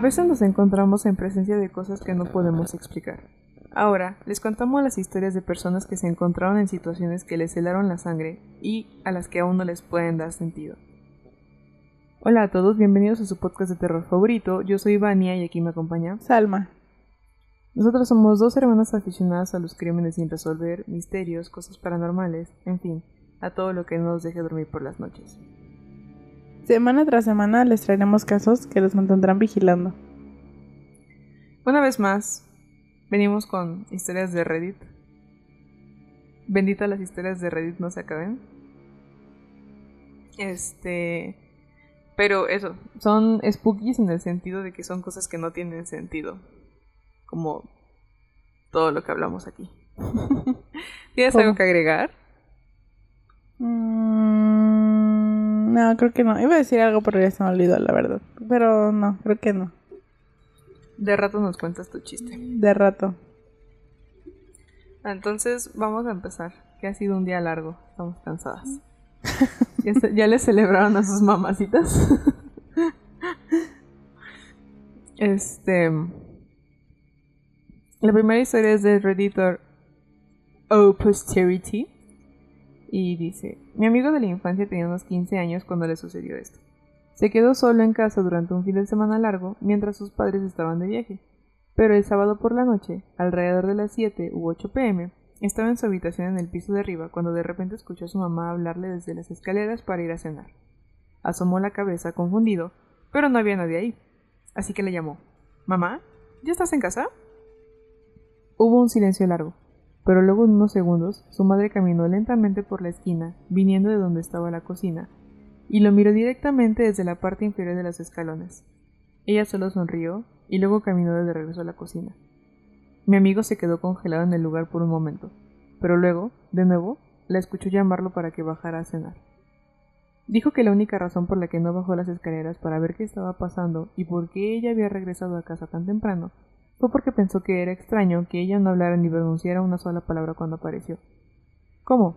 veces nos encontramos en presencia de cosas que no podemos explicar. Ahora, les contamos las historias de personas que se encontraron en situaciones que les helaron la sangre y a las que aún no les pueden dar sentido. Hola a todos, bienvenidos a su podcast de terror favorito. Yo soy Vania y aquí me acompaña Salma. Nosotros somos dos hermanas aficionadas a los crímenes sin resolver, misterios, cosas paranormales, en fin, a todo lo que no nos deje dormir por las noches. Semana tras semana les traeremos casos que los mantendrán vigilando. Una vez más, venimos con historias de Reddit. Bendita las historias de Reddit no se acaben. Este. Pero eso, son spookies en el sentido de que son cosas que no tienen sentido. Como todo lo que hablamos aquí. ¿Tienes algo que agregar? Mm, no, creo que no. Iba a decir algo, pero ya se me olvidó, la verdad. Pero no, creo que no. De rato nos cuentas tu chiste. De rato. Entonces, vamos a empezar. Que ha sido un día largo. Estamos cansadas. ¿Ya, se- ya le celebraron a sus mamacitas? este. La primera historia es de Redditor O Posterity. Y dice: Mi amigo de la infancia tenía unos 15 años cuando le sucedió esto. Se quedó solo en casa durante un fin de semana largo mientras sus padres estaban de viaje. Pero el sábado por la noche, alrededor de las 7 u 8 pm, estaba en su habitación en el piso de arriba cuando de repente escuchó a su mamá hablarle desde las escaleras para ir a cenar. Asomó la cabeza confundido, pero no había nadie ahí. Así que le llamó. ¿Mamá? ¿Ya estás en casa? Hubo un silencio largo, pero luego en unos segundos su madre caminó lentamente por la esquina, viniendo de donde estaba la cocina, y lo miró directamente desde la parte inferior de los escalones. Ella solo sonrió y luego caminó de regreso a la cocina. Mi amigo se quedó congelado en el lugar por un momento, pero luego, de nuevo, la escuchó llamarlo para que bajara a cenar. Dijo que la única razón por la que no bajó las escaleras para ver qué estaba pasando y por qué ella había regresado a casa tan temprano fue porque pensó que era extraño que ella no hablara ni pronunciara una sola palabra cuando apareció. ¿Cómo?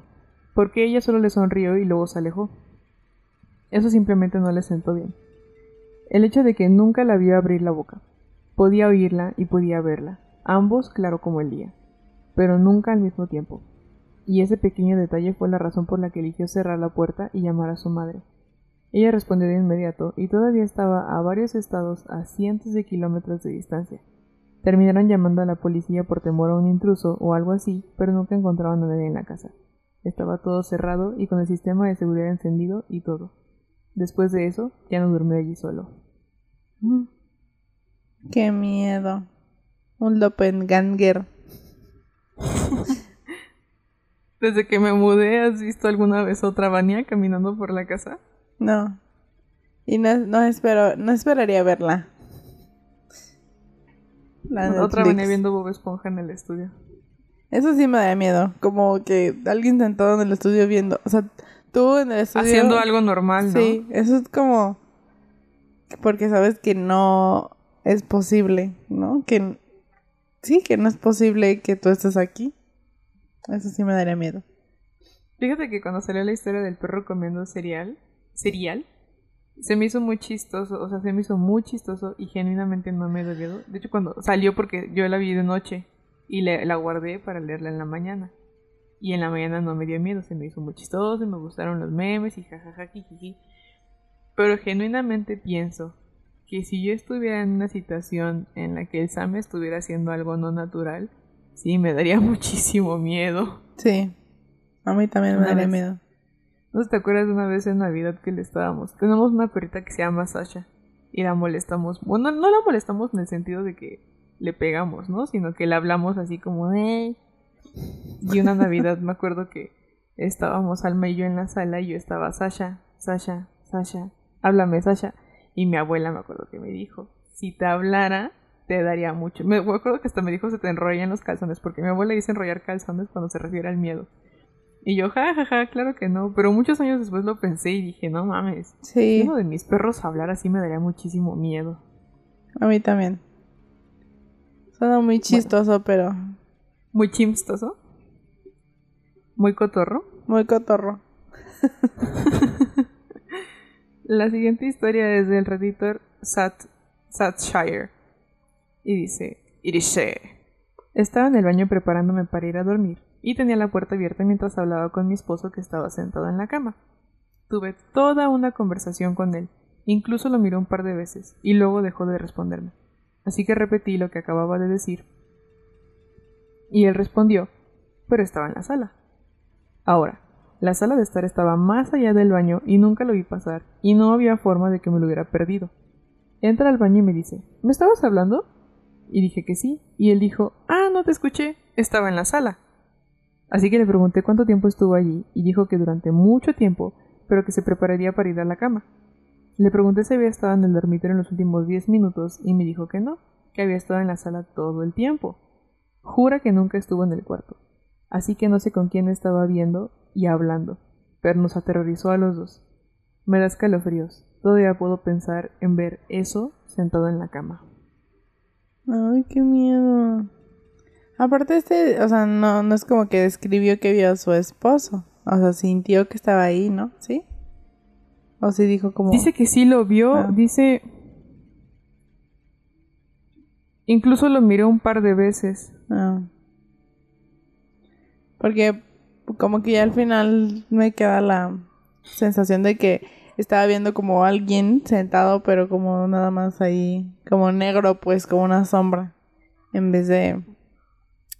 Porque ella solo le sonrió y luego se alejó. Eso simplemente no le sentó bien. El hecho de que nunca la vio abrir la boca. Podía oírla y podía verla, ambos claro como el día, pero nunca al mismo tiempo. Y ese pequeño detalle fue la razón por la que eligió cerrar la puerta y llamar a su madre. Ella respondió de inmediato y todavía estaba a varios estados a cientos de kilómetros de distancia. Terminaron llamando a la policía por temor a un intruso o algo así, pero nunca encontraban a nadie en la casa. Estaba todo cerrado y con el sistema de seguridad encendido y todo. Después de eso, ya no durmió allí solo. Mm. Qué miedo. Un doppelganger. Desde que me mudé, ¿has visto alguna vez otra Vania caminando por la casa? No. Y no, no espero, no esperaría verla. La otra venía viendo Bob Esponja en el estudio. Eso sí me da miedo. Como que alguien sentado en el estudio viendo. O sea, tú en el estudio. Haciendo algo normal, ¿no? Sí, eso es como. Porque sabes que no es posible, ¿no? Que. Sí, que no es posible que tú estés aquí. Eso sí me daría miedo. Fíjate que cuando salió la historia del perro comiendo cereal, cereal, se me hizo muy chistoso, o sea, se me hizo muy chistoso y genuinamente no me dio miedo. De hecho, cuando salió, porque yo la vi de noche y le- la guardé para leerla en la mañana. Y en la mañana no me dio miedo, se me hizo muy chistoso y me gustaron los memes y jajaja, jijiji. Pero genuinamente pienso que si yo estuviera en una situación en la que el Sam estuviera haciendo algo no natural, sí, me daría muchísimo miedo. Sí. A mí también me daría miedo. ¿No te acuerdas de una vez en Navidad que le estábamos? Tenemos una perrita que se llama Sasha y la molestamos. Bueno, no la molestamos en el sentido de que le pegamos, ¿no? Sino que le hablamos así como, ¡eh! Y una Navidad me acuerdo que estábamos Alma y yo en la sala y yo estaba Sasha, Sasha, Sasha, háblame Sasha. Y mi abuela me acuerdo que me dijo, si te hablara, te daría mucho. Me acuerdo que hasta me dijo se te enrollan los calzones, porque mi abuela dice enrollar calzones cuando se refiere al miedo. Y yo, ja, ja, ja, claro que no. Pero muchos años después lo pensé y dije, no mames. Sí, Uno de mis perros hablar así me daría muchísimo miedo. a mí también. Suena muy chistoso, pero Muy chimstoso. Muy cotorro. muy cotorro. La siguiente historia es del redditor Sat Satshire. Y dice, Irishe. Estaba en el baño preparándome para ir a dormir y tenía la puerta abierta mientras hablaba con mi esposo que estaba sentado en la cama. Tuve toda una conversación con él, incluso lo miró un par de veces y luego dejó de responderme. Así que repetí lo que acababa de decir. Y él respondió, pero estaba en la sala. Ahora, la sala de estar estaba más allá del baño y nunca lo vi pasar, y no había forma de que me lo hubiera perdido. Entra al baño y me dice, ¿me estabas hablando? Y dije que sí, y él dijo, ah, no te escuché, estaba en la sala. Así que le pregunté cuánto tiempo estuvo allí, y dijo que durante mucho tiempo, pero que se prepararía para ir a la cama. Le pregunté si había estado en el dormitorio en los últimos diez minutos, y me dijo que no, que había estado en la sala todo el tiempo. Jura que nunca estuvo en el cuarto. Así que no sé con quién estaba viendo y hablando, pero nos aterrorizó a los dos. Me da escalofríos. Todavía puedo pensar en ver eso sentado en la cama. Ay, qué miedo. Aparte este, o sea, no, no es como que describió que vio a su esposo. O sea, sintió que estaba ahí, ¿no? ¿Sí? O sí dijo como... Dice que sí lo vio, Ah. dice... Incluso lo miró un par de veces. Ah. Porque como que ya al final me queda la sensación de que estaba viendo como alguien sentado, pero como nada más ahí, como negro, pues como una sombra, en vez de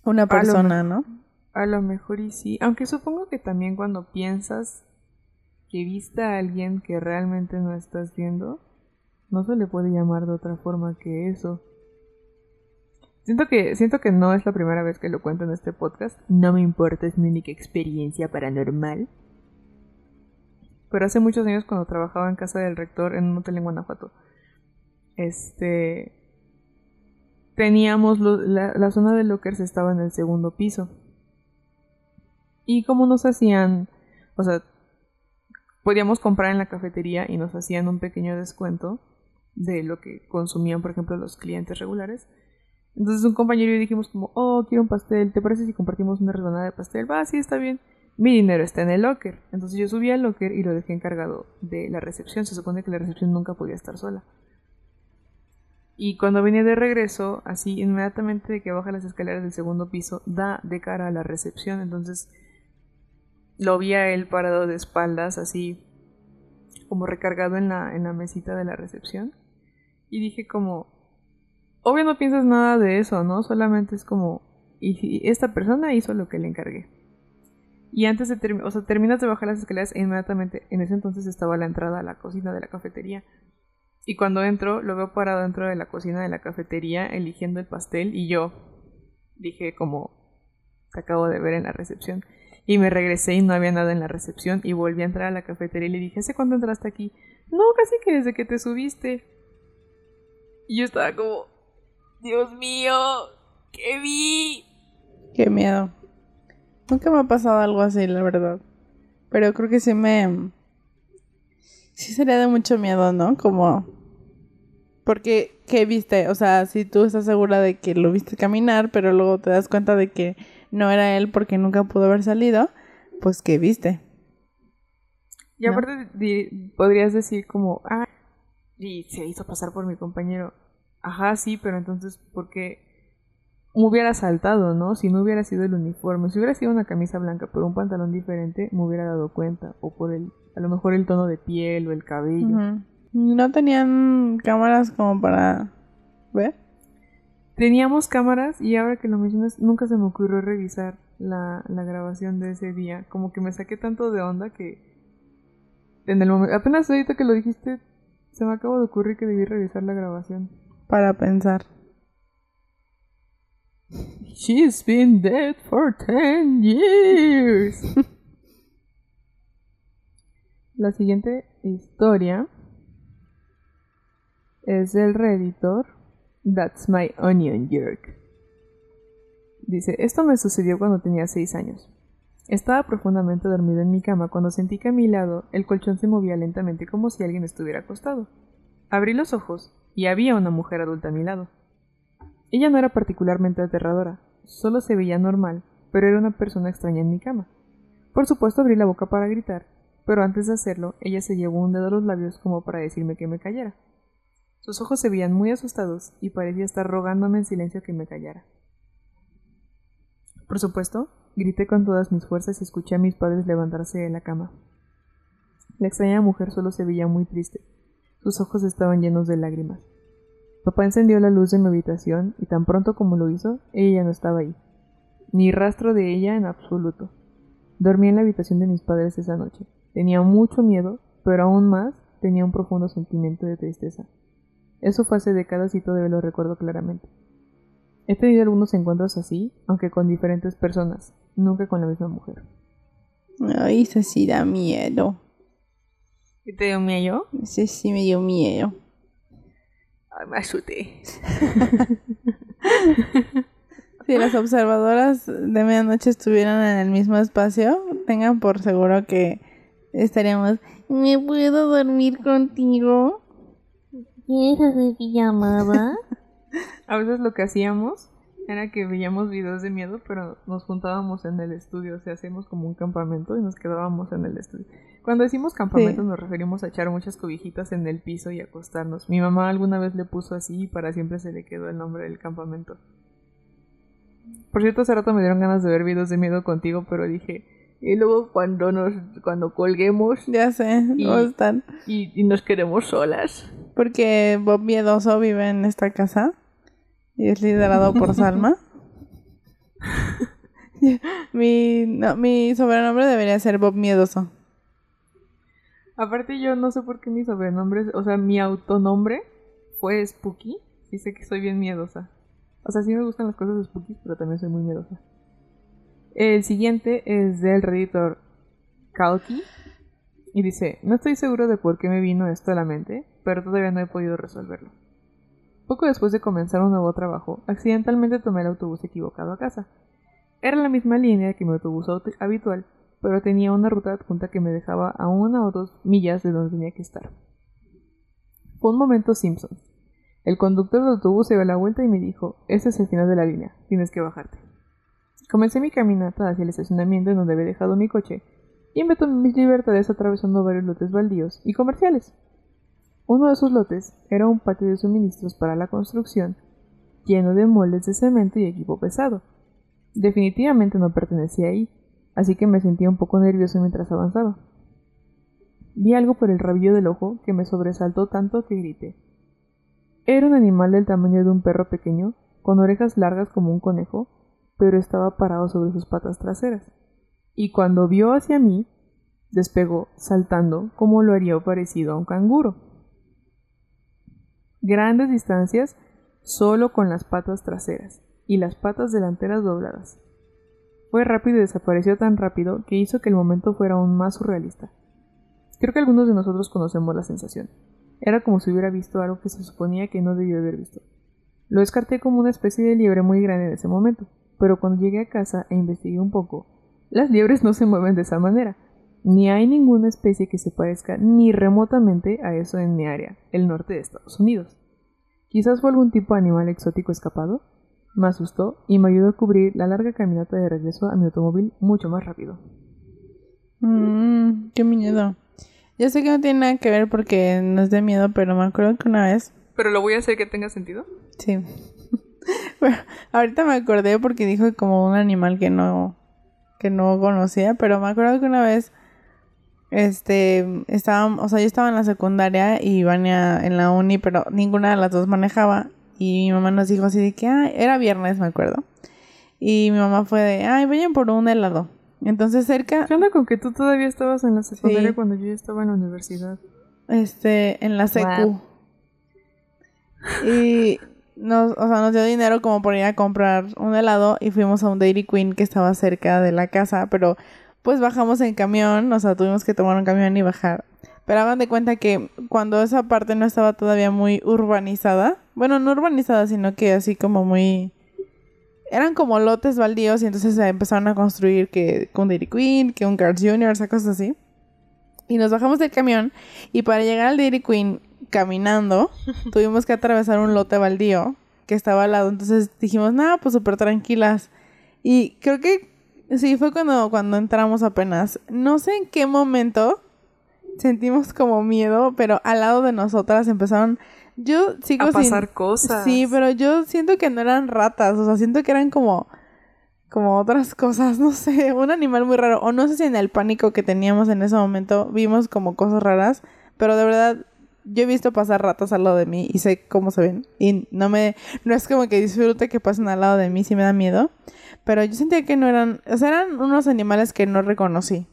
una persona, ¿no? A lo mejor y sí. Aunque supongo que también cuando piensas que viste a alguien que realmente no estás viendo, no se le puede llamar de otra forma que eso. Siento que, siento que no es la primera vez que lo cuento en este podcast. No me importa, es mi única experiencia paranormal. Pero hace muchos años cuando trabajaba en casa del rector en un hotel en Guanajuato, este teníamos lo- la, zona de lockers estaba en el segundo piso. Y como nos hacían, o sea, podíamos comprar en la cafetería y nos hacían un pequeño descuento de lo que consumían, por ejemplo, los clientes regulares. Entonces un compañero y yo dijimos como, oh, quiero un pastel, ¿te parece si compartimos una rebanada de pastel? Va, sí, está bien. Mi dinero está en el locker. Entonces yo subí al locker y lo dejé encargado de la recepción. Se supone que la recepción nunca podía estar sola. Y cuando venía de regreso, así inmediatamente de que baja las escaleras del segundo piso, da de cara a la recepción. Entonces lo vi a él parado de espaldas, así como recargado en la, en la mesita de la recepción. Y dije como, obvio no piensas nada de eso, ¿no? Solamente es como, y esta persona hizo lo que le encargué. Y antes de terminar, o sea, terminas de bajar las escaleras e inmediatamente, en ese entonces estaba la entrada a la cocina de la cafetería. Y cuando entro, lo veo parado dentro de la cocina de la cafetería eligiendo el pastel y yo dije como, te acabo de ver en la recepción. Y me regresé y no había nada en la recepción y volví a entrar a la cafetería y le dije, ¿hace cuándo entraste aquí? No, casi que desde que te subiste. Y yo estaba como, Dios mío, ¿qué vi? Qué miedo. Nunca me ha pasado algo así, la verdad. Pero creo que sí me... Sí sería de mucho miedo, ¿no? Como... Porque, ¿qué viste? O sea, si tú estás segura de que lo viste caminar, pero luego te das cuenta de que no era él porque nunca pudo haber salido, pues ¿qué viste? Y ¿No? aparte di- podrías decir como, ah, y se hizo pasar por mi compañero. Ajá, sí, pero entonces, ¿por qué me hubiera saltado, no? Si no hubiera sido el uniforme, si hubiera sido una camisa blanca por un pantalón diferente, me hubiera dado cuenta. O por el, a lo mejor el tono de piel o el cabello. No tenían cámaras como para ver. Teníamos cámaras y ahora que lo mencionas, nunca se me ocurrió revisar la, la grabación de ese día. Como que me saqué tanto de onda que en el momento, apenas ahorita que lo dijiste, se me acabó de ocurrir que debí revisar la grabación. Para pensar. She's been dead for 10 years. La siguiente historia es del Redditor That's My Onion Jerk. Dice, esto me sucedió cuando tenía 6 años. Estaba profundamente dormido en mi cama cuando sentí que a mi lado el colchón se movía lentamente como si alguien estuviera acostado. Abrí los ojos y había una mujer adulta a mi lado. Ella no era particularmente aterradora, solo se veía normal, pero era una persona extraña en mi cama. Por supuesto abrí la boca para gritar, pero antes de hacerlo, ella se llevó un dedo a los labios como para decirme que me callara. Sus ojos se veían muy asustados y parecía estar rogándome en silencio que me callara. Por supuesto, grité con todas mis fuerzas y escuché a mis padres levantarse de la cama. La extraña mujer solo se veía muy triste. Sus ojos estaban llenos de lágrimas. Papá encendió la luz de mi habitación y tan pronto como lo hizo, ella ya no estaba ahí. Ni rastro de ella en absoluto. Dormí en la habitación de mis padres esa noche. Tenía mucho miedo, pero aún más tenía un profundo sentimiento de tristeza. Eso fue hace décadas y todavía lo recuerdo claramente. He tenido algunos encuentros así, aunque con diferentes personas, nunca con la misma mujer. Ay, eso sí da miedo. ¿Y te dio miedo? Ese sí me dio miedo. Ay, me asusté. Si las observadoras de medianoche estuvieran en el mismo espacio, tengan por seguro que estaríamos. ¿Me puedo dormir contigo? ¿Quieres hacer pijamada? A veces lo que hacíamos era que veíamos videos de miedo, pero nos juntábamos en el estudio, o sea, hacíamos como un campamento y nos quedábamos en el estudio. Cuando decimos campamento Sí. nos referimos a echar muchas cobijitas en el piso y acostarnos. Mi mamá alguna vez le puso así y para siempre se le quedó el nombre del campamento. Por cierto, hace rato me dieron ganas de ver videos de miedo contigo, pero dije, y luego cuando nos cuando colguemos Ya sé, Y- ¿cómo están? y, y nos quedemos solas. Porque Bob Miedoso vive en esta casa y es liderado por Salma. mi, no, mi sobrenombre debería ser Bob Miedoso. Aparte yo no sé por qué mi sobrenombre, o sea, mi autonombre fue Spooky. Y sé que soy bien miedosa. O sea, sí me gustan las cosas spooky, pero también soy muy miedosa. El siguiente es del redditor Kalki. Y dice, no estoy seguro de por qué me vino esto a la mente, pero todavía no he podido resolverlo. Poco después de comenzar un nuevo trabajo, accidentalmente tomé el autobús equivocado a casa. Era la misma línea que mi autobús auto- habitual, pero tenía una ruta adjunta que me dejaba a una o dos millas de donde tenía que estar. Fue un momento Simpson. El conductor del autobús se dio la vuelta y me dijo, este es el final de la línea, tienes que bajarte. Comencé mi caminata hacia el estacionamiento en donde había dejado mi coche y tomé mis libertades atravesando varios lotes baldíos y comerciales. Uno de esos lotes era un patio de suministros para la construcción, lleno de moldes de cemento y equipo pesado. Definitivamente no pertenecía ahí, así que me sentía un poco nervioso mientras avanzaba. Vi algo por el rabillo del ojo que me sobresaltó tanto que grité. Era un animal del tamaño de un perro pequeño, con orejas largas como un conejo, pero estaba parado sobre sus patas traseras. Y cuando vio hacia mí, despegó, saltando como lo haría parecido a un canguro. Grandes distancias solo con las patas traseras y las patas delanteras dobladas. Fue rápido y desapareció tan rápido que hizo que el momento fuera aún más surrealista. Creo que algunos de nosotros conocemos la sensación. Era como si hubiera visto algo que se suponía que no debió haber visto. Lo descarté como una especie de liebre muy grande en ese momento, pero cuando llegué a casa e investigué un poco, las liebres no se mueven de esa manera, ni hay ninguna especie que se parezca ni remotamente a eso en mi área, el norte de Estados Unidos. Quizás fue algún tipo de animal exótico escapado. Me asustó y me ayudó a cubrir la larga caminata de regreso a mi automóvil mucho más rápido. Mmm, qué miedo. Yo sé que no tiene nada que ver porque no es de miedo, pero me acuerdo que una vez ¿Pero lo voy a hacer que tenga sentido? Sí. bueno, ahorita me acordé porque dijo como un animal que no que no conocía, pero me acuerdo que una vez este estaba, o sea, yo estaba en la secundaria y Vania en la uni, pero ninguna de las dos manejaba y mi mamá nos dijo así de que ah, era viernes, me acuerdo. Y mi mamá fue de, "Ay, vayan por un helado." Entonces cerca ¿Qué onda con que tú todavía estabas en la secundaria Sí. cuando yo ya estaba en la universidad? este en la secu. Y nos, o sea, nos dio dinero como por ir a comprar un helado y fuimos a un Dairy Queen que estaba cerca de la casa, pero pues bajamos en camión, o sea, tuvimos que tomar un camión y bajar. Pero hagan de cuenta que cuando esa parte no estaba todavía muy urbanizada, bueno, no urbanizada, sino que así como muy... Eran como lotes baldíos y entonces se empezaron a construir que, un Dairy Queen, que un Carl's Jr., esas cosas así. Y nos bajamos del camión y para llegar al Dairy Queen caminando, tuvimos que atravesar un lote baldío que estaba al lado. Entonces dijimos, nada, pues súper tranquilas. Y creo que sí, fue cuando, cuando entramos apenas. No sé en qué momento sentimos como miedo, pero al lado de nosotras empezaron yo sigo a sin... pasar cosas. Sí, pero yo siento que no eran ratas, o sea, siento que eran como como otras cosas, no sé, un animal muy raro o no sé si en el pánico que teníamos en ese momento vimos como cosas raras, pero de verdad yo he visto pasar ratas al lado de mí y sé cómo se ven y no me no es como que disfrute que pasen al lado de mí, sí me da miedo, pero yo sentía que no eran, o sea, eran unos animales que no reconocí.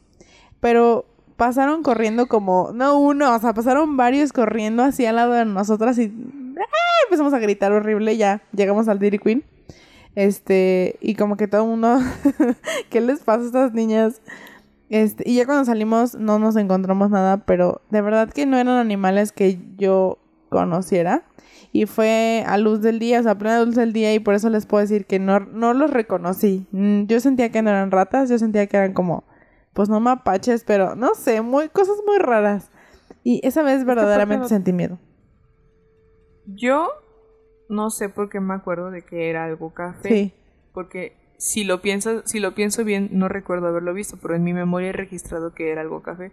Pero pasaron corriendo como, no uno, o sea, pasaron varios corriendo así al lado de nosotras y ¡ah! empezamos a gritar horrible, ya llegamos al Dairy Queen. Este, y como que todo el mundo, ¿qué les pasa a estas niñas? Este, y ya cuando salimos no nos encontramos nada, pero de verdad que no eran animales que yo conociera. Y fue a luz del día, o sea, a plena luz del día, y por eso les puedo decir que no, no los reconocí. Mm, Yo sentía que no eran ratas, yo sentía que eran como, pues no mapaches, pero no sé, muy, cosas muy raras. Y esa vez verdaderamente sentí miedo. Yo no sé por qué me acuerdo de que era algo café. Sí. Porque si lo pienso, si lo pienso bien, no recuerdo haberlo visto, pero en mi memoria he registrado que era algo café.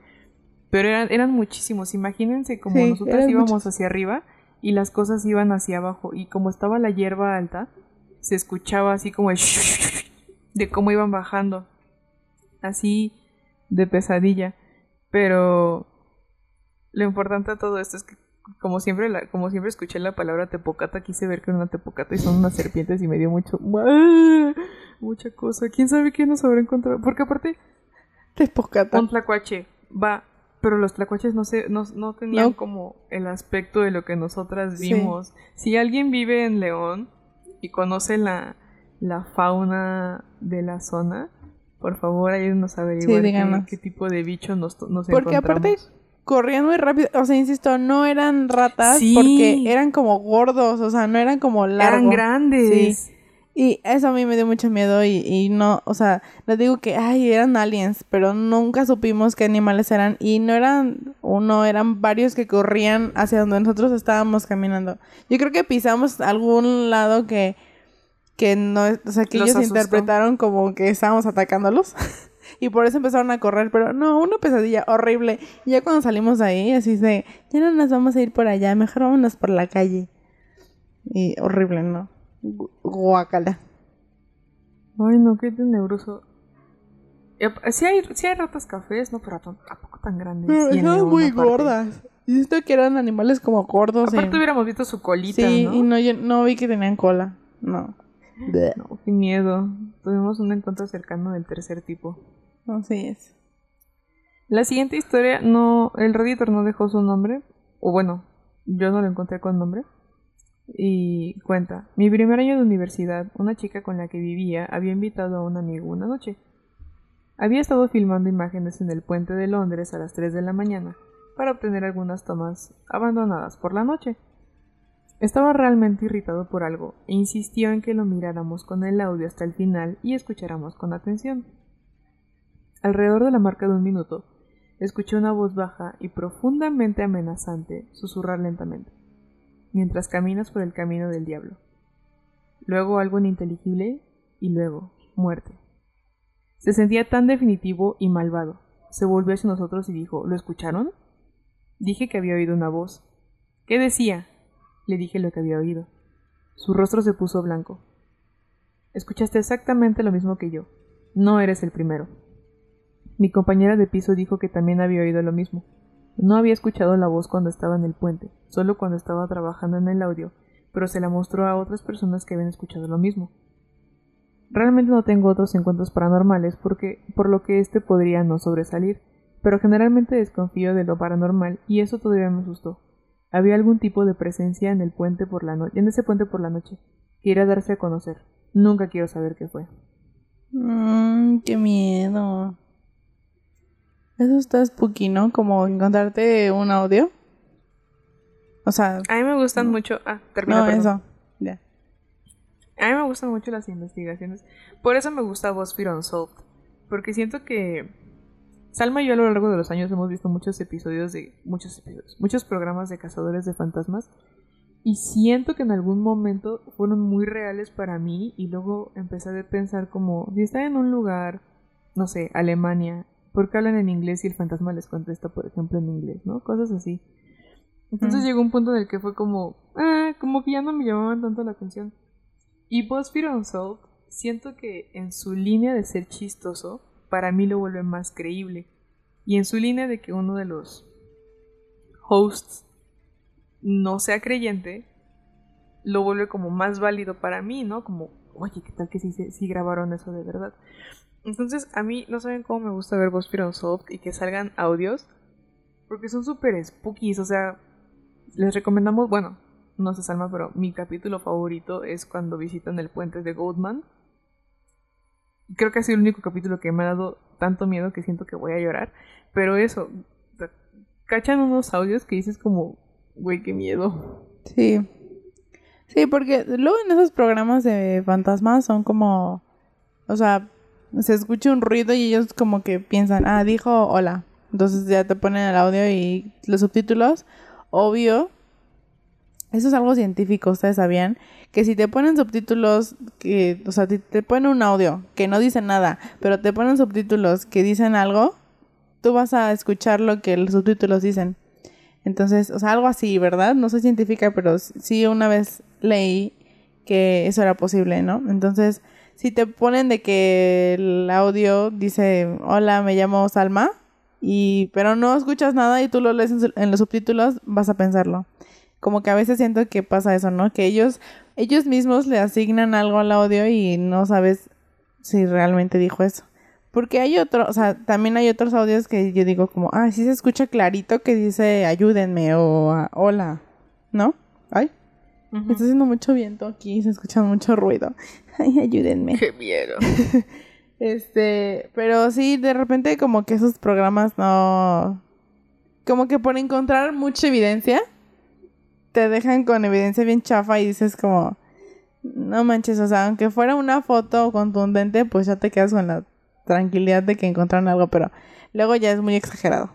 Pero eran, eran muchísimos. Imagínense como Sí, nosotros eran íbamos muchos. hacia arriba y las cosas iban hacia abajo. Y como estaba la hierba alta, se escuchaba así como el de cómo iban bajando. Así de pesadilla. Pero lo importante de todo esto es que como siempre, la- como siempre escuché la palabra tepocata, quise ver que era una tepocata y son unas serpientes y me dio mucho mucha cosa. ¿Quién sabe quién nos habrá encontrado? Porque aparte, Tepocata. un tlacuache va, pero los tlacuaches no se, no, no tenían No. como el aspecto de lo que nosotras Sí. vimos. Si alguien vive en León y conoce la, la fauna de la zona, por favor ayúdenos a averiguar qué, qué tipo de bicho nos, nos Porque aparte encontramos. Corrían muy rápido. O sea, insisto, no eran ratas Sí. porque eran como gordos, o sea, no eran como largos. Eran grandes. Y eso a mí me dio mucho miedo y, y no, o sea, les digo que, ay, eran aliens, pero nunca supimos qué animales eran y no eran uno, eran varios que corrían hacia donde nosotros estábamos caminando. Yo creo que pisamos algún lado que, que no, o sea, que Los ellos asustó. interpretaron como que estábamos atacándolos y por eso empezaron a correr, pero no, una pesadilla horrible. Y ya cuando salimos de ahí, así de, ya no nos vamos a ir por allá, mejor vámonos por la calle. Y horrible, ¿no? Gu- Guácala. Ay, no, qué tenebroso. Sí hay, sí hay ratas cafés, no, pero tam- tampoco tan grandes. Pero estaban muy gordas. Y siento que eran animales como gordos. Aparte y- hubiéramos visto su colita, sí, ¿no? y no, yo no vi que tenían cola. No. No, qué miedo. Tuvimos un encuentro cercano del tercer tipo. Así es. La siguiente historia, no, el Redditor no dejó su nombre, o bueno, yo no lo encontré con nombre. Y cuenta, mi primer año de universidad, una chica con la que vivía había invitado a un amigo una noche. Había estado filmando imágenes en el puente de Londres a las 3 de la mañana para obtener algunas tomas abandonadas por la noche. Estaba realmente irritado por algo e insistió en que lo miráramos con el audio hasta el final y escucháramos con atención. Alrededor de la marca de un minuto, escuché una voz baja y profundamente amenazante susurrar lentamente, mientras caminas por el camino del diablo. Luego algo ininteligible y luego muerte. Se sentía tan definitivo y malvado. Se volvió hacia nosotros y dijo, ¿lo escucharon? Dije que había oído una voz. ¿Qué decía? Le dije lo que había oído. Su rostro se puso blanco. Escuchaste exactamente lo mismo que yo. No eres el primero. Mi compañera de piso dijo que también había oído lo mismo. No había escuchado la voz cuando estaba en el puente, solo cuando estaba trabajando en el audio, pero se la mostró a otras personas que habían escuchado lo mismo. Realmente no tengo otros encuentros paranormales porque por lo que este podría no sobresalir, pero generalmente desconfío de lo paranormal y eso todavía me asustó. Había algún tipo de presencia en el puente por la noche, en ese puente por la noche, que iría a darse a conocer. Nunca quiero saber qué fue. Mmm, qué miedo. Eso está spooky, ¿no? Como encontrarte un audio. O sea, A mí me gustan mucho. Ah, termina. no, perdón. eso. Ya. A mí me gustan mucho las investigaciones. Por eso me gusta BuzzFeed Unsolved. Porque siento que Salma y yo a lo largo de los años hemos visto muchos episodios de. Muchos episodios. Muchos programas de cazadores de fantasmas. Y siento que en algún momento fueron muy reales para mí. Y luego empecé a pensar como. Si están en un lugar. No sé, Alemania. ¿Por qué hablan en inglés y el fantasma les contesta, por ejemplo, en inglés? ¿No? Cosas así. Entonces Mm. llegó un punto en el que fue como, ah, como que ya no me llamaban tanto la atención. Y BuzzFeed Unsolved, siento que en su línea de ser chistoso, para mí lo vuelve más creíble. Y en su línea de que uno de los hosts no sea creyente, lo vuelve como más válido para mí, ¿no? Como, oye, ¿qué tal que sí, grabaron eso de verdad? Entonces, a mí no saben cómo me gusta ver BuzzFeed Unsolved y que salgan audios, porque son súper spookies, o sea, les recomendamos, bueno, no sé Salma, pero mi capítulo favorito es cuando visitan el puente de Goldman. Creo que ha sido el único capítulo que me ha dado tanto miedo que siento que voy a llorar. Pero eso, cachan unos audios que dices como, güey, qué miedo. Sí. Sí, porque luego en esos programas de fantasmas son como, o sea, se escucha un ruido y ellos como que piensan, ah, dijo hola. Entonces ya te ponen el audio y los subtítulos. Obvio, eso es algo científico, ustedes sabían, que si te ponen subtítulos, que, o sea, te, te ponen un audio que no dice nada, pero te ponen subtítulos que dicen algo, tú vas a escuchar lo que los subtítulos dicen. Entonces, o sea, algo así, ¿verdad? No soy científica, pero sí una vez leí que eso era posible, ¿no? Entonces, si te ponen de que el audio dice, hola, me llamo Salma, y pero no escuchas nada y tú lo lees en, su- los subtítulos, vas a pensarlo. Como que a veces siento que pasa eso, ¿no? Que ellos, ellos mismos le asignan algo al audio y no sabes si realmente dijo eso. Porque hay otro, o sea, también hay otros audios que yo digo como, ah, sí se escucha clarito que dice ayúdenme o ah, hola, ¿no? Ay, Está haciendo mucho viento aquí, se escucha mucho ruido. Ay, ayúdenme. Qué miedo. Este, pero sí, de repente como que esos programas no... Como que por encontrar mucha evidencia, te dejan con evidencia bien chafa y dices como... No manches, o sea, aunque fuera una foto contundente, pues ya te quedas con la tranquilidad de que encontraron algo, pero luego ya es muy exagerado.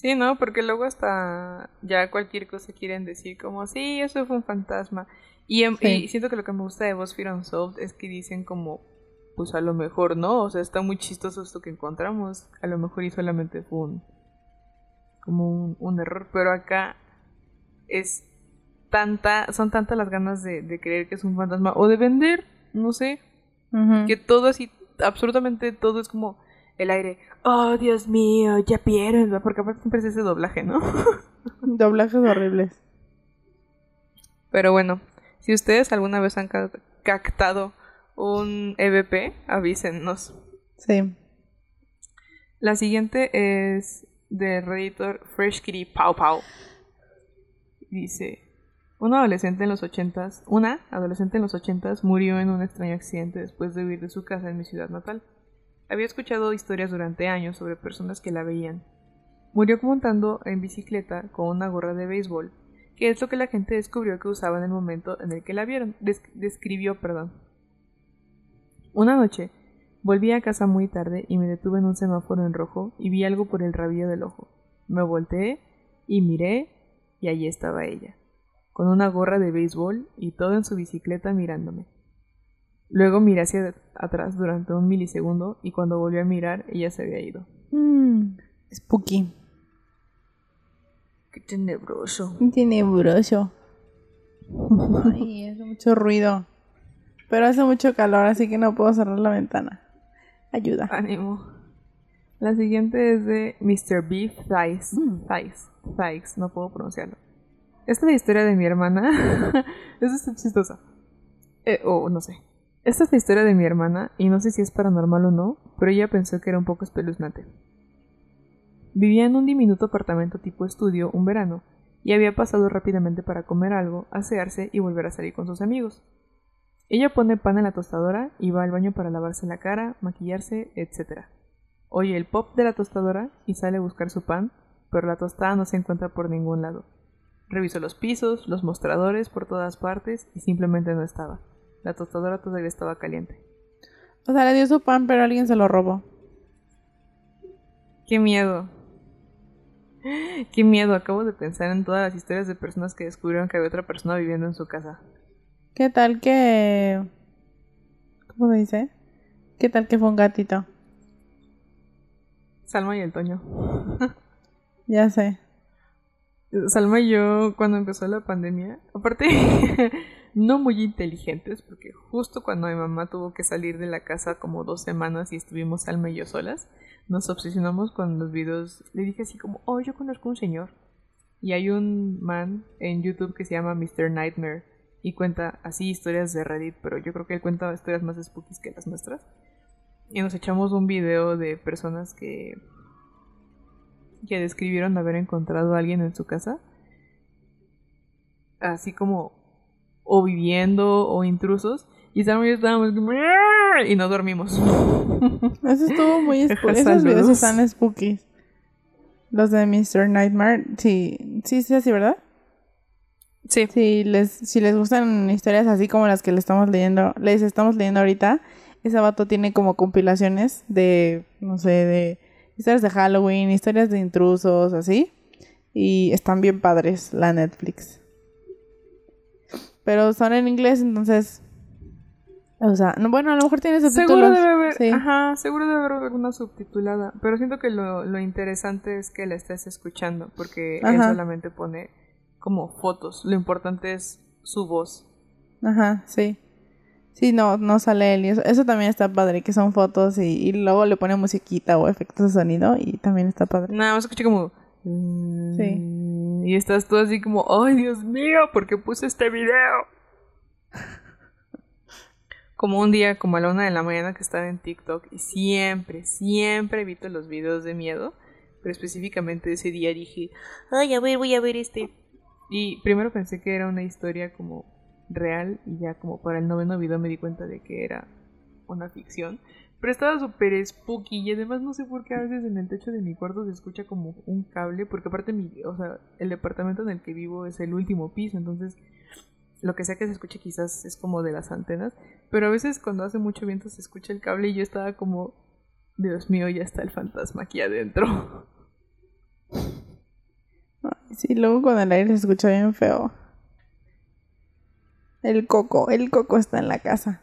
Sí, ¿no? Porque luego hasta ya cualquier cosa quieren decir como, sí, eso fue un fantasma. Y, em- Sí. y siento que lo que me gusta de BuzzFeed Unsolved es que dicen como, pues a lo mejor no, o sea, está muy chistoso esto que encontramos. A lo mejor y solamente fue un, como un, un error, pero acá es tanta, son tantas las ganas de, de creer que es un fantasma o de vender, no sé, que todo así, absolutamente todo es como el aire. Oh, Dios mío, ya vieron, porque aparte siempre es ese doblaje, ¿no? Doblajes horribles. Pero bueno, si ustedes alguna vez han ca- captado un EVP, avísennos. Sí. La siguiente es de Redditor Fresh Kitty Pau Pau. Dice, un adolescente en los ochentas, una adolescente en los ochentas murió en un extraño accidente después de huir de su casa en mi ciudad natal. Había escuchado historias durante años sobre personas que la veían. Murió montando en bicicleta con una gorra de béisbol, que es lo que la gente descubrió que usaba en el momento en el que la vieron. Des- describió, perdón. Una noche, volví a casa muy tarde y me detuve en un semáforo en rojo y vi algo por el rabillo del ojo. Me volteé y miré y allí estaba ella, con una gorra de béisbol y todo en su bicicleta mirándome. Luego miré hacia atrás durante un milisegundo y cuando volví a mirar ella se había ido. Mm, spooky. Qué tenebroso. Tenebroso. Ay, hace mucho ruido. Pero hace mucho calor, así que no puedo cerrar la ventana. Ayuda. Ánimo. La siguiente es de Mr. Beef Thighs. Thighs. Thighs, no puedo pronunciarlo. Esta es la historia de mi hermana. Esta está chistosa. Eh, o no sé. Esta es la historia de mi hermana y no sé si es paranormal o no, pero ella pensó que era un poco espeluznante. Vivía en un diminuto apartamento tipo estudio un verano y había pasado rápidamente para comer algo, asearse y volver a salir con sus amigos. Ella pone pan en la tostadora y va al baño para lavarse la cara, maquillarse, etc. Oye el pop de la tostadora y sale a buscar su pan, pero la tostada no se encuentra por ningún lado. Revisó los pisos, los mostradores por todas partes y simplemente no estaba. La tostadora todavía estaba caliente. O sea, le dio su pan, pero alguien se lo robó. ¡Qué miedo! ¡Qué miedo! Acabo de pensar en todas las historias de personas que descubrieron que había otra persona viviendo en su casa. ¿Qué tal que... ¿Cómo se dice? ¿Qué tal que fue un gatito? Salma y el Toño. Ya sé. Salma y yo, cuando empezó la pandemia, aparte, no muy inteligentes, porque justo cuando mi mamá tuvo que salir de la casa como dos semanas y estuvimos Salma y yo solas, nos obsesionamos con los videos. Le dije así como, oh, yo conozco un señor. Y hay un man en YouTube que se llama Mr. Nightmare y cuenta así historias de Reddit, pero yo creo que él cuenta historias más spooky que las nuestras. Y nos echamos un video de personas que que describieron haber encontrado a alguien en su casa. Así como o viviendo o intrusos. Y estábamos como y no dormimos. Eso estuvo muy spooky. Esos videos están spooky. Los de Mr. Nightmare, sí, sí, sí, así, ¿verdad? Sí. Si les, si les gustan historias así como las que le estamos leyendo, les estamos leyendo ahorita, ese vato tiene como compilaciones de, no sé, de historias de Halloween, historias de intrusos, así. Y están bien padres la Netflix. Pero son en inglés, entonces. O sea, no, bueno, a lo mejor tiene subtítulos. Seguro debe haber, ajá, seguro debe haber alguna subtitulada. Pero siento que lo, lo interesante es que la estés escuchando, porque él solamente pone como fotos. Lo importante es su voz. Ajá, sí. Sí, no, no sale él. Y eso, también está padre, que son fotos y, luego le pone musiquita o efectos de sonido y también está padre. Nada más escuché como... Sí. Mm", y estás todo así como, ¡ay, Dios mío! ¿Por qué puse este video? como un día, como a la una de la mañana que estaba en TikTok y siempre, siempre evito los videos de miedo. Pero específicamente ese día dije, ¡ay, a ver, voy a ver este! Y primero pensé que era una historia como real y ya como para el noveno video me di cuenta de que era una ficción. Pero estaba súper spooky y además no sé por qué a veces en el techo de mi cuarto se escucha como un cable, porque aparte mi, o sea, el departamento en el que vivo es el último piso, entonces lo que sea que se escuche quizás es como de las antenas, pero a veces cuando hace mucho viento se escucha el cable y yo estaba como, Dios mío, ya está el fantasma aquí adentro. Sí, luego con el aire se escucha bien feo. El coco, el coco está en la casa.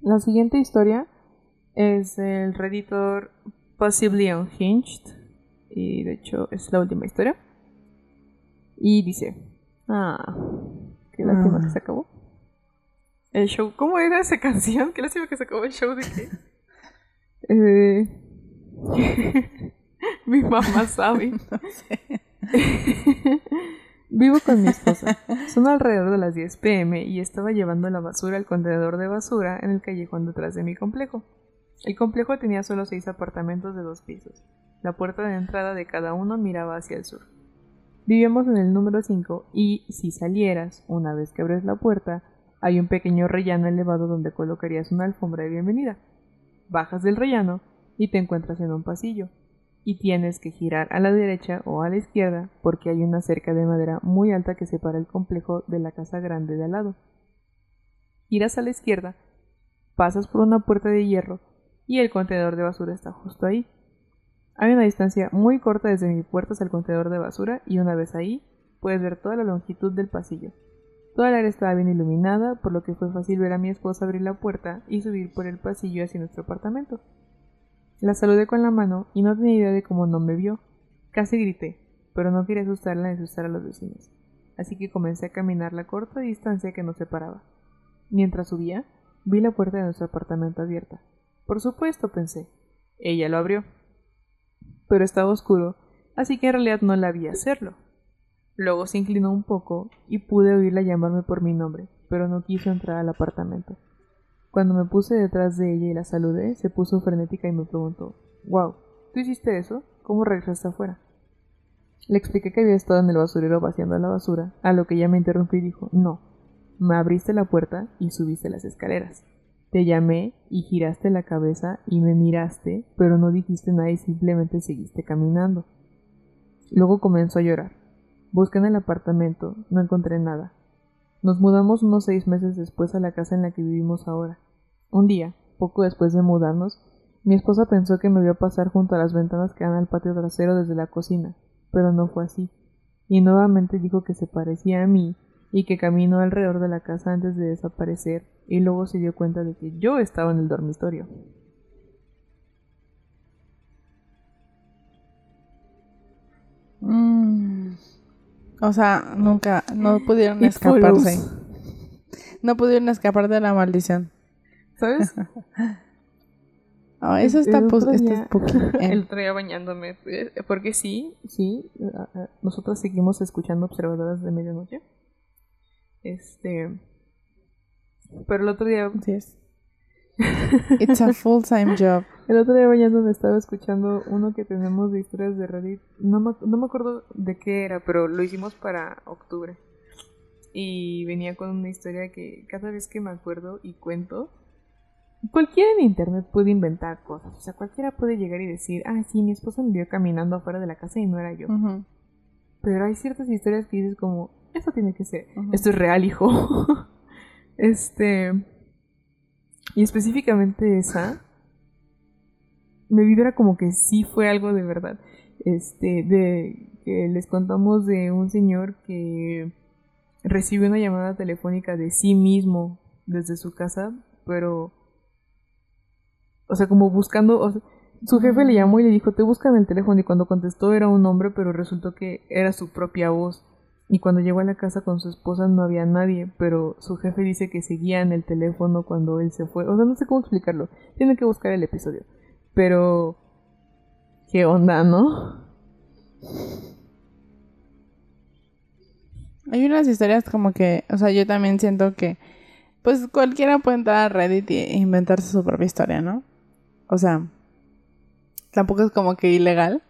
La siguiente historia es el redditor Possibly Unhinged y de hecho es la última historia. Y dice, ah, qué lástima que ah. se acabó. El show, ¿cómo era esa canción? Qué lástima que se acabó el show de qué. eh, mi mamá sabe. Vivo con mi esposa. Son alrededor de las 10 pm y estaba llevando la basura al contenedor de basura en el callejón detrás de mi complejo. El complejo tenía solo seis apartamentos de dos pisos. La puerta de entrada de cada uno miraba hacia el sur. Vivíamos en el número 5 y, si salieras, una vez que abres la puerta, hay un pequeño rellano elevado donde colocarías una alfombra de bienvenida. Bajas del rellano y te encuentras en un pasillo, y tienes que girar a la derecha o a la izquierda porque hay una cerca de madera muy alta que separa el complejo de la casa grande de al lado. Giras a la izquierda, pasas por una puerta de hierro y el contenedor de basura está justo ahí. Hay una distancia muy corta desde mi puerta hasta el contenedor de basura y una vez ahí puedes ver toda la longitud del pasillo. Toda la área estaba bien iluminada, por lo que fue fácil ver a mi esposa abrir la puerta y subir por el pasillo hacia nuestro apartamento. La saludé con la mano y no tenía idea de cómo no me vio. Casi grité, pero no quería asustarla ni asustar a los vecinos, así que comencé a caminar la corta distancia que nos separaba. Mientras subía, vi la puerta de nuestro apartamento abierta. Por supuesto, pensé. Ella lo abrió pero estaba oscuro, así que en realidad no la vi hacerlo. Luego se inclinó un poco y pude oírla llamarme por mi nombre, pero no quiso entrar al apartamento. Cuando me puse detrás de ella y la saludé, se puso frenética y me preguntó, Wow, ¿tú hiciste eso? ¿Cómo regresaste afuera? Le expliqué que había estado en el basurero vaciando la basura, a lo que ella me interrumpió y dijo, No, me abriste la puerta y subiste las escaleras. Te llamé y giraste la cabeza y me miraste, pero no dijiste nada y simplemente seguiste caminando. Luego comenzó a llorar. Busqué en el apartamento, no encontré nada. Nos mudamos unos seis meses después a la casa en la que vivimos ahora. Un día, poco después de mudarnos, Mi esposa pensó que me vio pasar junto a las ventanas que dan al patio trasero desde la cocina, pero no fue así. Y nuevamente dijo que se parecía a mí y que caminó alrededor de la casa antes de desaparecer y luego se dio cuenta de que yo estaba en el dormitorio. Mm. O sea, nunca, no pudieron escaparse. No pudieron escapar de la maldición. ¿Sabes? Ah, eso está, pues, está. Eh, El otro día bañándome. eh, Porque sí, sí. eh, eh, Nosotros seguimos escuchando Observadoras de Medianoche. Este. Pero el otro día. así es. It's a full-time job. El otro día bañándome estaba escuchando uno que tenemos de historias de Reddit. No me, no me acuerdo de qué era, pero lo hicimos para octubre. Y venía con una historia que cada vez que me acuerdo y cuento. Cualquiera en internet puede inventar cosas. O sea, cualquiera puede llegar y decir, ah, sí, mi esposa me vio caminando afuera de la casa y no era yo. Pero hay ciertas historias que dices como, esto tiene que ser. Esto es real, hijo. este. Y específicamente esa. Me vibra como que sí fue algo de verdad. Este, de que les contamos de un señor que recibió una llamada telefónica de sí mismo desde su casa, pero. O sea, como buscando. o sea, su jefe le llamó y le dijo, te buscan el teléfono y cuando contestó era un hombre, pero resultó que era su propia voz. Y cuando llegó a la casa con su esposa no había nadie, pero su jefe dice que seguía en el teléfono cuando él se fue. O sea, no sé cómo explicarlo. Tienen que buscar el episodio. Pero... ¿Qué onda, no? Hay unas historias como que, o sea, yo también siento que, pues cualquiera puede entrar a Reddit e inventarse su propia historia, ¿no? O sea, tampoco es como que ilegal,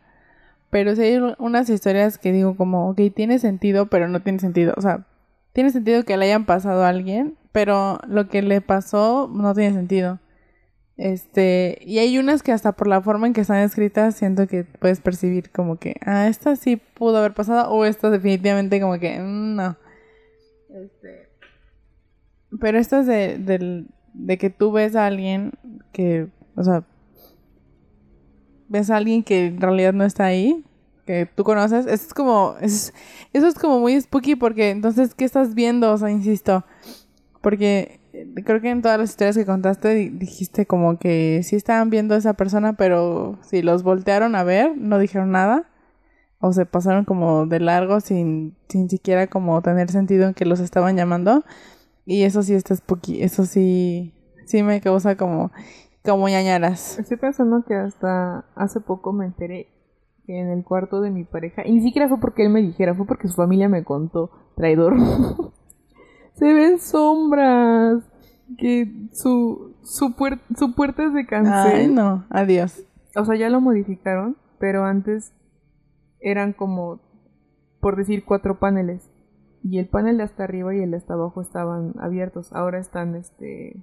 pero sí hay unas historias que digo como, ok, tiene sentido, pero no tiene sentido. O sea, tiene sentido que le hayan pasado a alguien, pero lo que le pasó no tiene sentido. Este, y hay unas que hasta por la forma en que están escritas siento que puedes percibir como que, ah, esta sí pudo haber pasado o esta definitivamente como que, mm, no. Este, pero estas de, del- de que tú ves a alguien que, o sea, ves a alguien que en realidad no está ahí, que tú conoces, es como, es- eso es como muy spooky porque entonces, ¿qué estás viendo? O sea, insisto, porque eh, creo que en todas las historias que contaste di- dijiste como que sí estaban viendo a esa persona, pero si los voltearon a ver, no dijeron nada. O se pasaron como de largo sin, sin siquiera como tener sentido en que los estaban llamando. Y eso sí está spooky. Eso sí, sí me causa como, como ñañaras. Estoy pensando que hasta hace poco me enteré que en el cuarto de mi pareja, y ni siquiera fue porque él me dijera, fue porque su familia me contó, traidor. Se ven sombras, que su, su, puer- su puerta es de cancel. Ay, no. Adiós. O sea, ya lo modificaron, pero antes eran como, por decir, cuatro paneles. Y el panel de hasta arriba y el de hasta abajo estaban abiertos. Ahora están, este,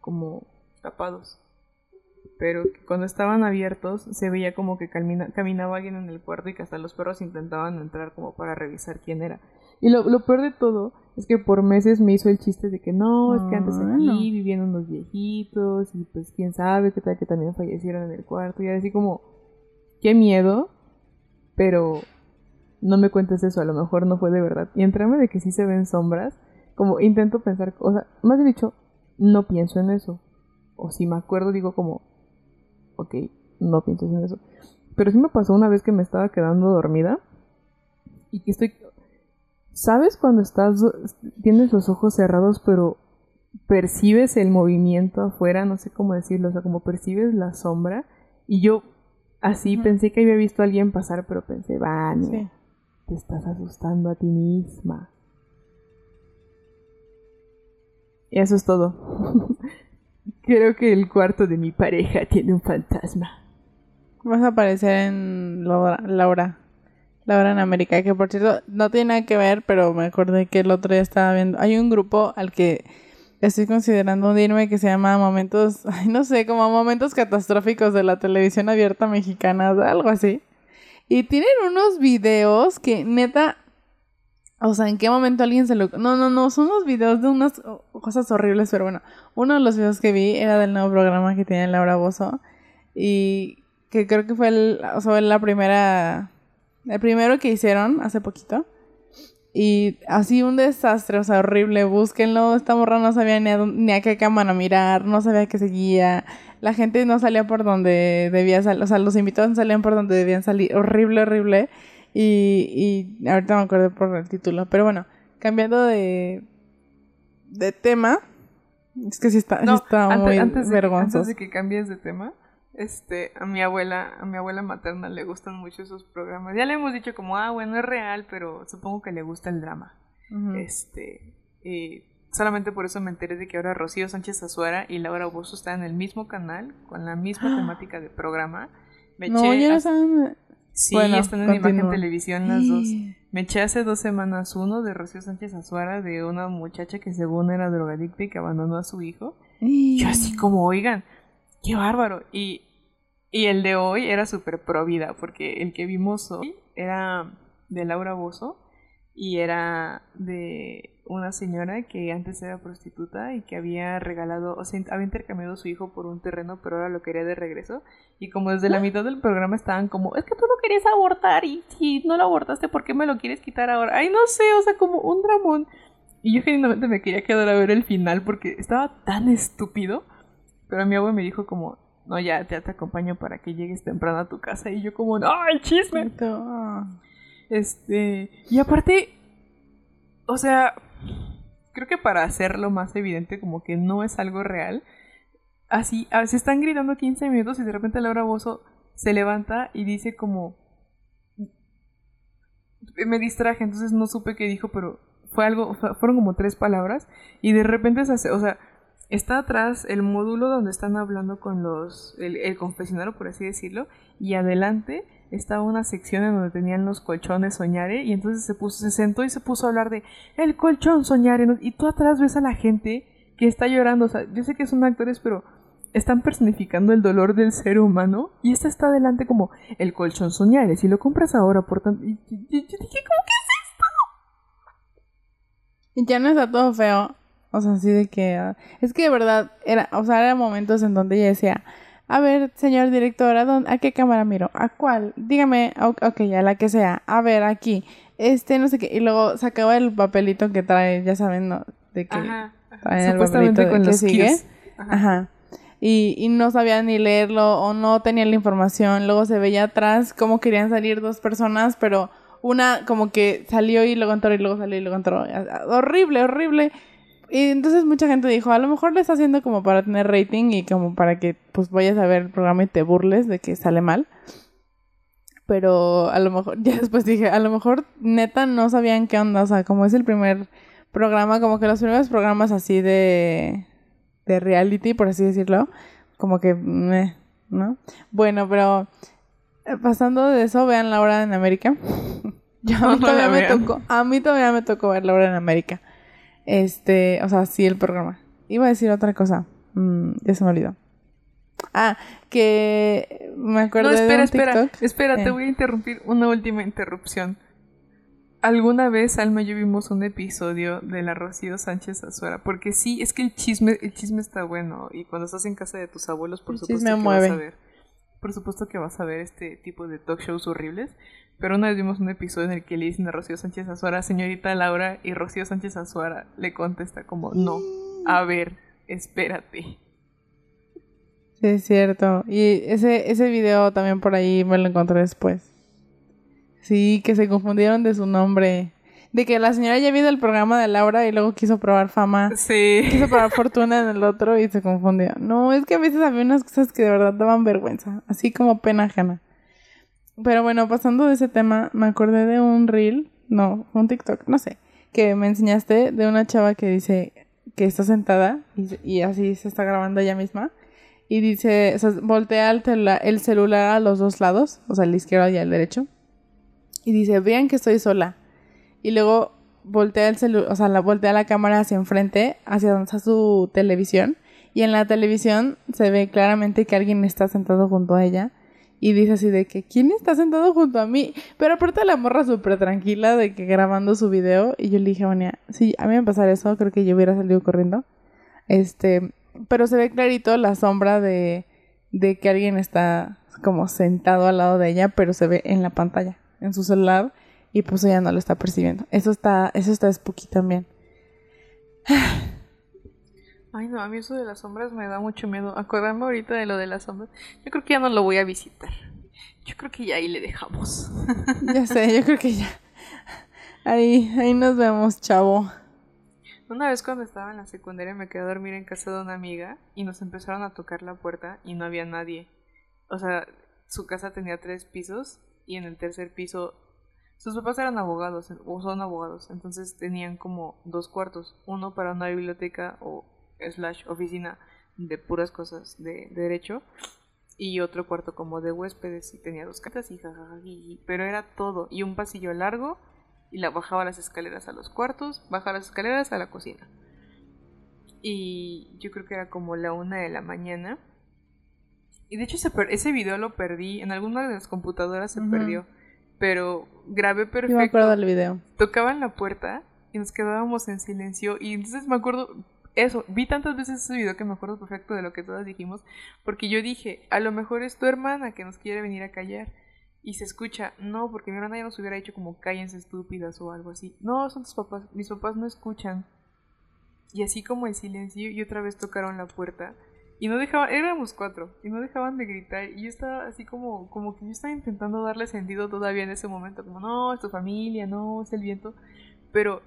como tapados. Pero cuando estaban abiertos se veía como que camina- caminaba alguien en el cuarto y que hasta los perros intentaban entrar como para revisar quién era. Y lo, lo peor de todo es que por meses me hizo el chiste de que no, es que antes aquí vivían unos viejitos y pues quién sabe qué tal que también fallecieron en el cuarto. Y así como, qué miedo, pero no me cuentes eso, a lo mejor no fue de verdad. Y entrarme de que sí se ven sombras, como intento pensar, o sea, más dicho, no pienso en eso. O si me acuerdo digo como, ok, no pienso en eso. Pero sí me pasó una vez que me estaba quedando dormida y que estoy... ¿Sabes cuando estás, tienes los ojos cerrados pero percibes el movimiento afuera? No sé cómo decirlo, o sea, como percibes la sombra. Y yo así pensé que había visto a alguien pasar, pero pensé, Vania, Sí. te estás asustando a ti misma. Y eso es todo. Creo que el cuarto de mi pareja tiene un fantasma. Vas a aparecer en Laura, Laura. Laura en América, que por cierto no tiene nada que ver, pero me acordé que el otro día estaba viendo. Hay un grupo al que estoy considerando unirme que se llama Momentos, no sé, como Momentos Catastróficos de la Televisión Abierta Mexicana, algo así. Y tienen unos videos que neta, o sea, ¿en qué momento alguien se lo... No, no, no, son unos videos de unas cosas horribles, pero bueno, uno de los videos que vi era del nuevo programa que tiene Laura Bozo Y que creo que fue el, o sea, la primera, el primero que hicieron hace poquito. Y así un desastre, o sea, horrible. Búsquenlo. Esta morra no sabía ni a, ni a qué cámara mirar, no sabía qué seguía. La gente no salía por donde debía salir, o sea, los invitados no salían por donde debían salir. Horrible, horrible. Y, y ahorita me acuerdo por el título. Pero bueno, cambiando de, de tema. Es que sí está, sí No, está antes, muy antes de, vergonzoso. antes de que cambies de tema, este, a mi abuela, a mi abuela materna le gustan mucho esos programas. Ya le hemos dicho como, ah, bueno, es real, pero supongo que le gusta el drama. Este, y solamente por eso me enteré de que ahora Rocío Sánchez Azuara y Laura Bozo están en el mismo canal, con la misma temática de programa. Me no, eché ya no saben. Sí, Bueno, están en Imagen continúa. Televisión las dos. Me eché hace dos semanas uno de Rocío Sánchez Azuara de una muchacha que según era drogadicta y que abandonó a su hijo. Yo así como, oigan, qué bárbaro. Y, y el de hoy era súper pro vida, porque el que vimos hoy era de Laura Bozo y era de una señora que antes era prostituta y que había regalado, o sea, había intercambiado a su hijo por un terreno, pero ahora lo quería de regreso. Y como desde la mitad del programa estaban como, es que tú no querías abortar y si no lo abortaste, ¿por qué me lo quieres quitar ahora? Ay, no sé, o sea, como un dramón. Y yo genuinamente me quería quedar a ver el final porque estaba tan estúpido. Pero mi abuelo me dijo como, no, ya, ya te acompaño para que llegues temprano a tu casa. Y yo como, no, el chisme. Ah. Este, y aparte, o sea, creo que para hacerlo más evidente como que no es algo real, así, a- se están gritando 15 minutos y de repente Laura Bozo se levanta y dice como, me distraje, entonces no supe qué dijo, pero fue algo, fue- fueron como tres palabras y de repente se hace, o sea, está atrás el módulo donde están hablando con los, el, el confesionario, por así decirlo, y adelante estaba una sección en donde tenían los colchones soñare y entonces se puso, se sentó y se puso a hablar de el colchón soñare y tú atrás ves a la gente que está llorando, o sea, yo sé que son actores, pero están personificando el dolor del ser humano y esta está adelante como el colchón soñare, si lo compras ahora por tanto... Y, yo dije, ¿cómo que Y ya no está todo feo. O sea, así de que... ah, es que de verdad, era, o sea, eran momentos en donde ella decía, a ver, señor director, ¿a, dónde- a qué cámara miro? ¿A cuál? Dígame, ok, a la que sea. A ver, aquí. Este, no sé qué. Y luego sacaba el papelito que trae, ya saben, ¿no? De que... Ajá. el Supuestamente papelito de con que los sigue. Ajá. Ajá. Y, y no sabía ni leerlo o no tenía la información. Luego se veía atrás cómo querían salir dos personas, pero una como que salió y luego entró y luego salió y luego entró. Horrible, horrible. Y entonces mucha gente dijo, a lo mejor lo está haciendo como para tener rating y como para que pues vayas a ver el programa y te burles de que sale mal. Pero a lo mejor, ya después dije, a lo mejor neta no sabían qué onda. O sea, como es el primer programa, como que los primeros programas así de, de reality, por así decirlo, como que, meh, ¿no? Bueno, pero eh, pasando de eso, vean la hora en América. Yo a mí todavía me tocó, a mí todavía me tocó ver la hora en América. Este, o sea, sí el programa. Iba a decir otra cosa. Mm, ya se me olvidó. Ah, que me acuerdo No, de espera, un espera, TikTok. espera, Eh. te voy a interrumpir una última interrupción. Alguna vez Alma y yo vimos un episodio de la Rocío Sánchez Azuara, porque sí, es que el chisme, el chisme está bueno y cuando estás en casa de tus abuelos, por El supuesto que mueve. vas a ver, por supuesto que vas a ver este tipo de talk shows horribles. Pero una vez vimos un episodio en el que le dicen a Rocío Sánchez Azuara, señorita Laura, y Rocío Sánchez Azuara le contesta como, no, a ver, espérate. Sí, es cierto. Y ese, ese video también por ahí me lo encontré después. Sí, que se confundieron de su nombre. De que la señora ya vio el programa de Laura y luego quiso probar fama. Sí. Quiso probar fortuna en el otro y se confundió. No, es que a veces había unas cosas que de verdad daban vergüenza. Así como pena ajena. Pero bueno, pasando de ese tema, me acordé de un reel, no, un TikTok, no sé, que me enseñaste de una chava que dice que está sentada y, y así se está grabando ella misma. Y dice, o sea, voltea el, el celular a los dos lados, o sea, el izquierdo y el derecho. Y dice, vean que estoy sola. Y luego voltea el celu o sea, la voltea la cámara hacia enfrente, hacia donde está su televisión. Y en la televisión se ve claramente que alguien está sentado junto a ella. Y dice así de que, ¿quién está sentado junto a mí? Pero aparte la morra súper tranquila de que grabando su video. Y yo le dije Vania, si a mí me pasara eso, creo que yo hubiera salido corriendo. Este, pero se ve clarito la sombra de, de que alguien está como sentado al lado de ella, pero se ve en la pantalla, en su celular, y pues ella no lo está percibiendo. Eso está, eso está spooky también. Ay, no, a mí eso de las sombras me da mucho miedo. Acordarme ahorita de lo de las sombras. Yo creo que ya no lo voy a visitar. Yo creo que ya ahí le dejamos. Ya sé, yo creo que ya. Ahí, ahí nos vemos, chavo. Una vez cuando estaba en la secundaria me quedé a dormir en casa de una amiga y nos empezaron a tocar la puerta y no había nadie. O sea, su casa tenía tres pisos y en el tercer piso sus papás eran abogados o son abogados, entonces tenían como dos cuartos, uno para una biblioteca o slash oficina de puras cosas de, derecho y otro cuarto como de huéspedes y tenía dos cartas y jajaja, pero era todo y un pasillo largo y la bajaba las escaleras a los cuartos, bajaba las escaleras a la cocina. Y yo creo que era como la una de la mañana. Y de hecho ese, ese video lo perdí, en alguna de las computadoras se perdió, pero grabé perfecto. Yo me acuerdo del video. Tocaban la puerta y nos quedábamos en silencio y entonces me acuerdo, eso, vi tantas veces ese video que me acuerdo perfecto de lo que todas dijimos, porque yo dije, a lo mejor es tu hermana que nos quiere venir a callar y se escucha, no, porque mi hermana ya nos hubiera dicho como cállense estúpidas o algo así. No, son tus papás, mis papás no escuchan. Y así como el silencio y otra vez tocaron la puerta y no dejaban, éramos cuatro y no dejaban de gritar y yo estaba así como como que yo estaba intentando darle sentido todavía en ese momento, como no, es tu familia, no, es el viento, pero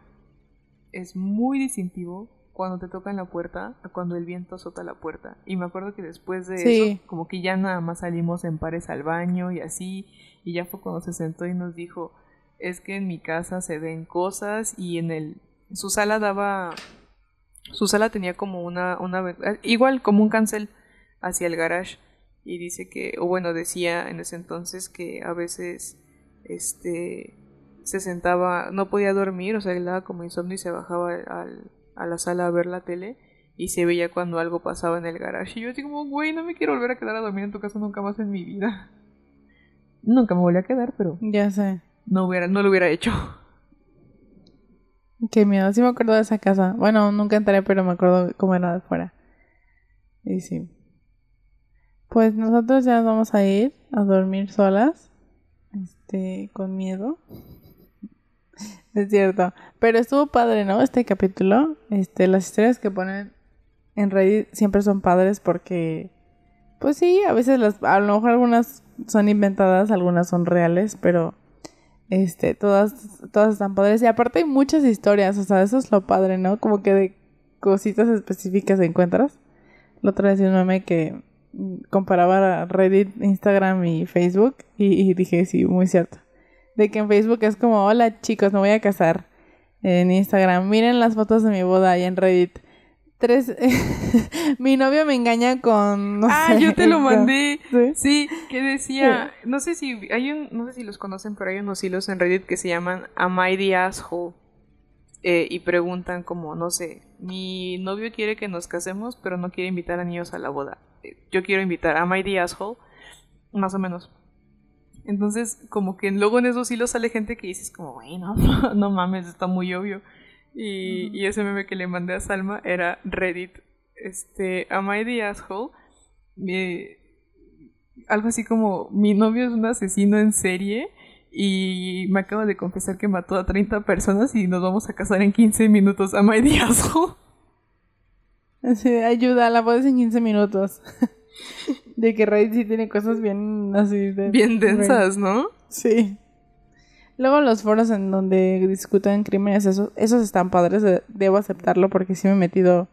es muy distintivo cuando te tocan la puerta a cuando el viento azota la puerta. Y me acuerdo que después de eso, como que ya nada más salimos en pares al baño y así, y ya fue cuando se sentó y nos dijo, es que en mi casa se ven cosas y en el... Su sala daba... Su sala tenía como una... una igual como un cancel hacia el garage. Y dice que, o bueno, decía en ese entonces que a veces, este, se sentaba, no podía dormir, o sea, le daba como insomnio y se bajaba al, a la sala a ver la tele y se veía cuando algo pasaba en el garage. Y yo así como, güey, no me quiero volver a quedar a dormir en tu casa nunca más en mi vida. Nunca me volví a quedar, pero... Ya sé. No, hubiera, no lo hubiera hecho. Qué miedo, sí me acuerdo de esa casa. Bueno, nunca entré, pero me acuerdo cómo era de fuera. Y sí. Pues nosotros ya vamos a ir a dormir solas. Este, con miedo. Es cierto. Pero estuvo padre, ¿no? Este capítulo. Este, las historias que ponen en Reddit siempre son padres porque. Pues sí, a veces las. A lo mejor algunas son inventadas, algunas son reales, pero. Este, todas, todas están padres. Y aparte hay muchas historias, o sea, eso es lo padre, ¿no? Como que de cositas específicas encuentras. La otra vez un meme que comparaba Reddit, Instagram y Facebook y dije, sí, muy cierto. De que en Facebook es como, hola chicos, me voy a casar. En Instagram, miren las fotos de mi boda y en Reddit. Tres, mi novio me engaña con. ah, yo te lo mandé. ¿Sí? que decía. No sé si hay un, no sé si los conocen, pero hay unos hilos en Reddit que se llaman Am I the asshole? Eh, y preguntan como, no sé, mi novio quiere que nos casemos, pero no quiere invitar a niños a la boda. Eh, yo quiero invitar, Am I the asshole? Más o menos. Entonces, como que luego en esos hilos sale gente que dices como, bueno, no, mames, está muy obvio. Y, ese meme que le mandé a Salma era Reddit. Este, Am I the asshole? algo así como, mi novio es un asesino en serie y me acaba de confesar que mató a 30 personas y nos vamos a casar en 15 minutos. Am I the asshole? ayuda, la puedes en 15 minutos. De que Reddit sí tiene cosas bien así de... Bien densas, ¿no? Sí. Luego los foros en donde discuten crímenes, esos, esos están padres, debo aceptarlo porque sí me he metido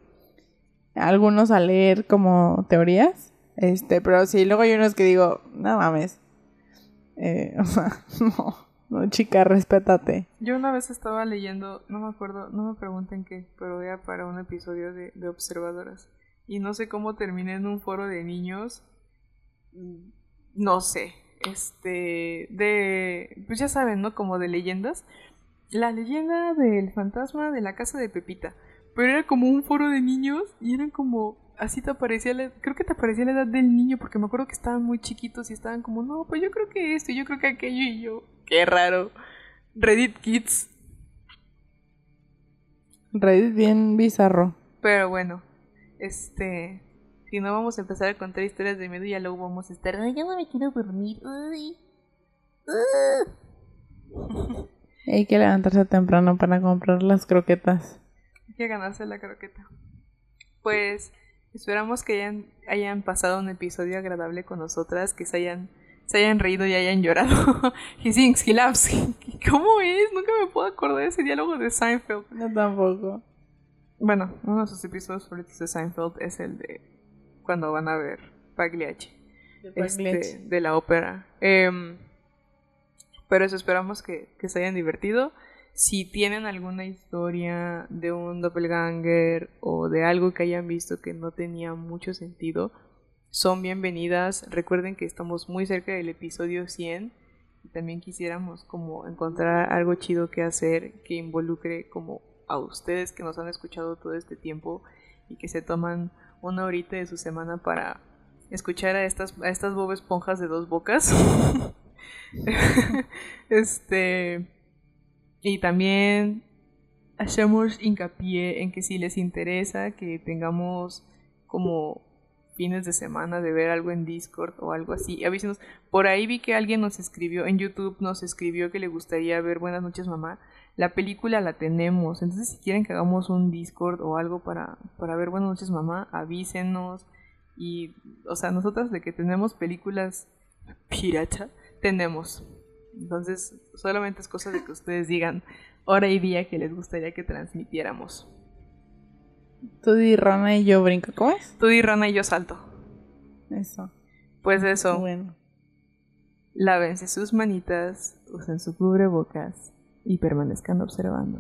algunos a leer como teorías. Este, pero sí, luego hay unos que digo, no mames. Eh, o sea, no, no, chica, respétate. Yo una vez estaba leyendo, no me acuerdo, no me pregunten qué, pero era para un episodio de, de Observadoras y no sé cómo terminé en un foro de niños. No sé. Este. De. Pues ya saben, ¿no? Como de leyendas. La leyenda del fantasma de la casa de Pepita. Pero era como un foro de niños y eran como. Así te aparecía la, Creo que te aparecía la edad del niño porque me acuerdo que estaban muy chiquitos y estaban como, no, pues yo creo que esto, yo creo que aquello y yo. Qué raro. Reddit Kids. Reddit bien bizarro. Pero bueno, este. Si no vamos a empezar a contar historias de miedo y ya luego vamos a estar. Pero ya no me quiero dormir. Ay. Hay que levantarse temprano para comprar las croquetas. Hay que ganarse la croqueta. Pues esperamos que hayan, hayan pasado un episodio agradable con nosotras, que se hayan, se hayan reído y hayan llorado. he sings, he laughs. ¿Cómo es? Nunca me puedo acordar de ese diálogo de Seinfeld. Yo tampoco. Bueno, uno de sus episodios favoritos de Seinfeld es el de cuando van a ver Pagliacci, este, de la ópera. Em, pero eso esperamos que, que se hayan divertido. Si tienen alguna historia de un doppelganger o de algo que hayan visto que no tenía mucho sentido, son bienvenidas. Recuerden que estamos muy cerca del episodio 100 y también quisiéramos como encontrar algo chido que hacer que involucre como a ustedes que nos han escuchado todo este tiempo y que se toman una horita de su semana para escuchar a estas, a estas bob esponjas de dos bocas. este. Y también hacemos hincapié en que si les interesa que tengamos como fines de semana de ver algo en Discord o algo así. Por ahí vi que alguien nos escribió, en YouTube nos escribió que le gustaría ver Buenas noches mamá. La película la tenemos, entonces si quieren que hagamos un Discord o algo para, para ver Buenas noches mamá, avísenos. Y, o sea, nosotras de que tenemos películas pirata, tenemos. Entonces, solamente es cosa de que ustedes digan hora y día que les gustaría que transmitiéramos. Tú di rana y yo brinco, ¿cómo es? Tú di rana y yo salto. Eso. Pues eso, Bueno. lávense sus manitas, usen su cubrebocas y permanezcan observando.